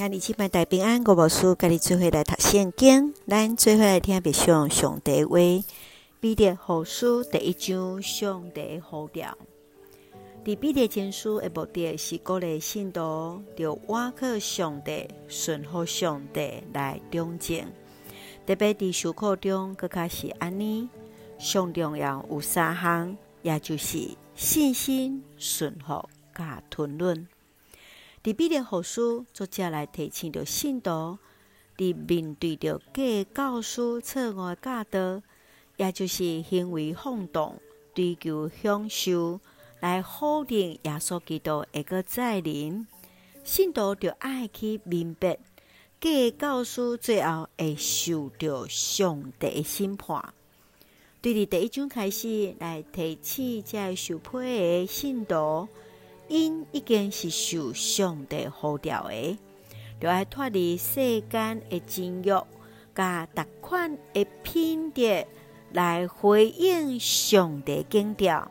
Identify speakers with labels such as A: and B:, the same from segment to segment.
A: 兄弟姊妹大平安，我无事，甲你做伙来读圣经，咱做伙来听别上上帝话。彼得后书第一章，上帝呼召。伫彼得前书的目的是鼓励信徒，着倚靠上帝，顺服上帝来忠贞。特别伫受苦中，阁较是安尼。上重要有三项，也就是信心、顺服、甲吞忍。伫彼得后书，作者来提醒着信徒，伫面对着假教师错误的教导，也就是行为放荡、追求享受，来否定耶稣基督一个再临。信徒着爱去明白，假教师最后会受着上帝的审判。对伫第一章开始来提醒这受配的信徒。因已经是受上帝呼召的，就爱脱离世间的情欲，甲逐款的品德，来回应上帝敬召。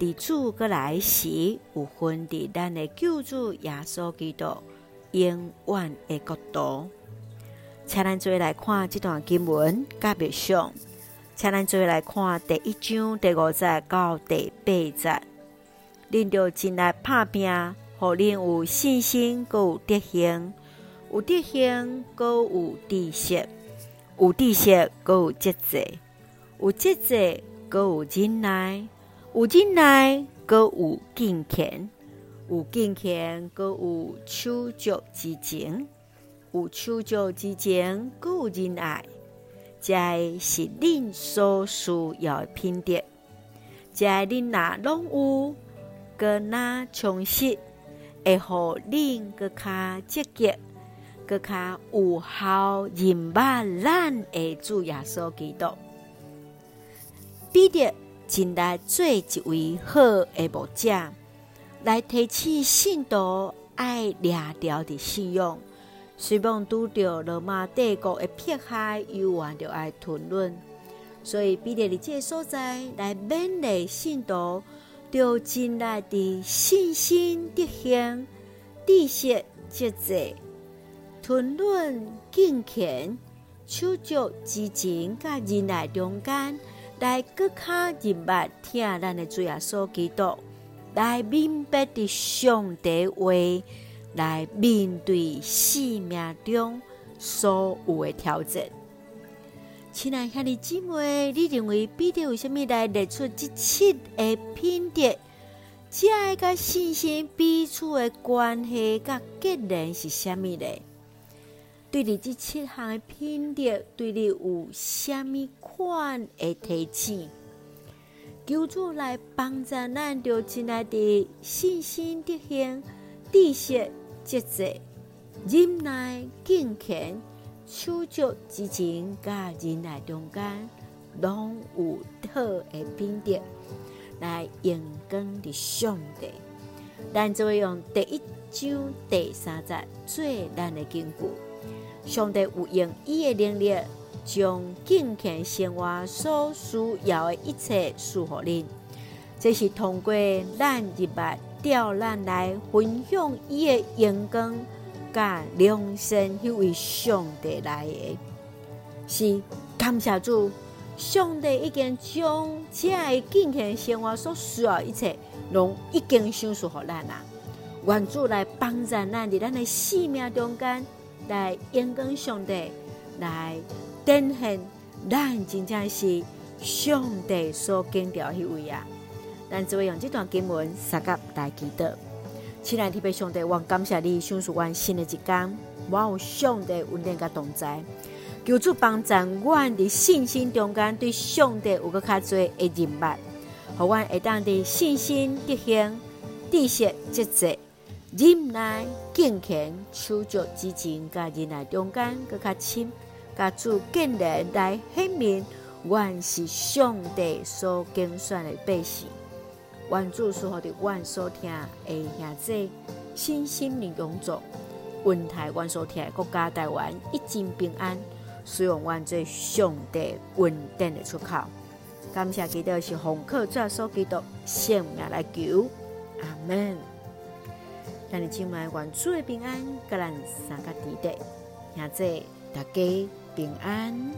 A: 伫主阁来时，有分伫咱的救主耶稣基督永远的国度。请咱做来看这段经文，甲别上，请咱做来看第一章第五节到第八节。恁着进来打拼，互恁有信心，阁有德行；有德行，阁有知识；有知识，阁有节制；有节制，阁有忍耐；有忍耐，阁有敬虔；有敬虔，阁有手足之情；有手足之情，阁有仁爱。这是恁所需要的品德。这恁若拢有。阁若充实，会互恁阁较积极，阁较有效认识咱的主耶稣基督。彼得进来做一位好的牧者，来提起信徒爱抓牢的信仰。虽望拄着罗马帝国的迫害，犹原着爱吞论。所以彼得伫这个所在来勉励信徒。着进来的信心、德行、知识、节制、吞忍、敬虔、手足之情、甲仁爱中间，来搁较认识听咱的主耶稣基督，来明白的上帝话，来面对生命中所有的挑战。亲爱兄弟姊妹，你认为彼得为什么来列出这七个品德？这爱甲信心彼此的关系甲结连是虾米呢？对你这七项的品德，对你有虾米款的提醒？求主来帮助咱，着亲爱的信心、德行、知识、节制、忍耐、敬虔。手足之情，甲人爱中间，拢有好的品德来荣光的上帝。咱就用第一章第三节做咱的根据。上帝有用伊的能力，将敬虔生活所需要的一切赐予恁。这是通过咱入目调咱来分享伊的荣光。甲良心是为上帝来的，是感谢主，上帝已经将这个敬虔生活所需要一切，拢已经赏赐予咱啦。愿主来帮助咱伫咱的生命中间，来荣光上帝，来展现咱真正是上帝所敬重迄位啊！咱就会用这段经文三个来祈祷。亲爱的天父上帝，我感谢你，赏赐我新的一天。我有上帝稳定甲同在，求主帮助我的信心中间对上帝有个较侪的认识，互我会当的信心、德行、知识、节制、忍耐、敬虔、手足之情，甲忍耐中间个较深，甲主建立来显明，我是上帝所拣选的百姓。愿主赐福的阮所听的兄弟身心灵永驻，愿台阮所听的国家台湾一境平安，使用阮做上帝稳定的出口。感谢基督是奉靠主所基督圣名来求，阿门。咱你今晚愿主的平安，甲咱三个弟弟，现在大家平安。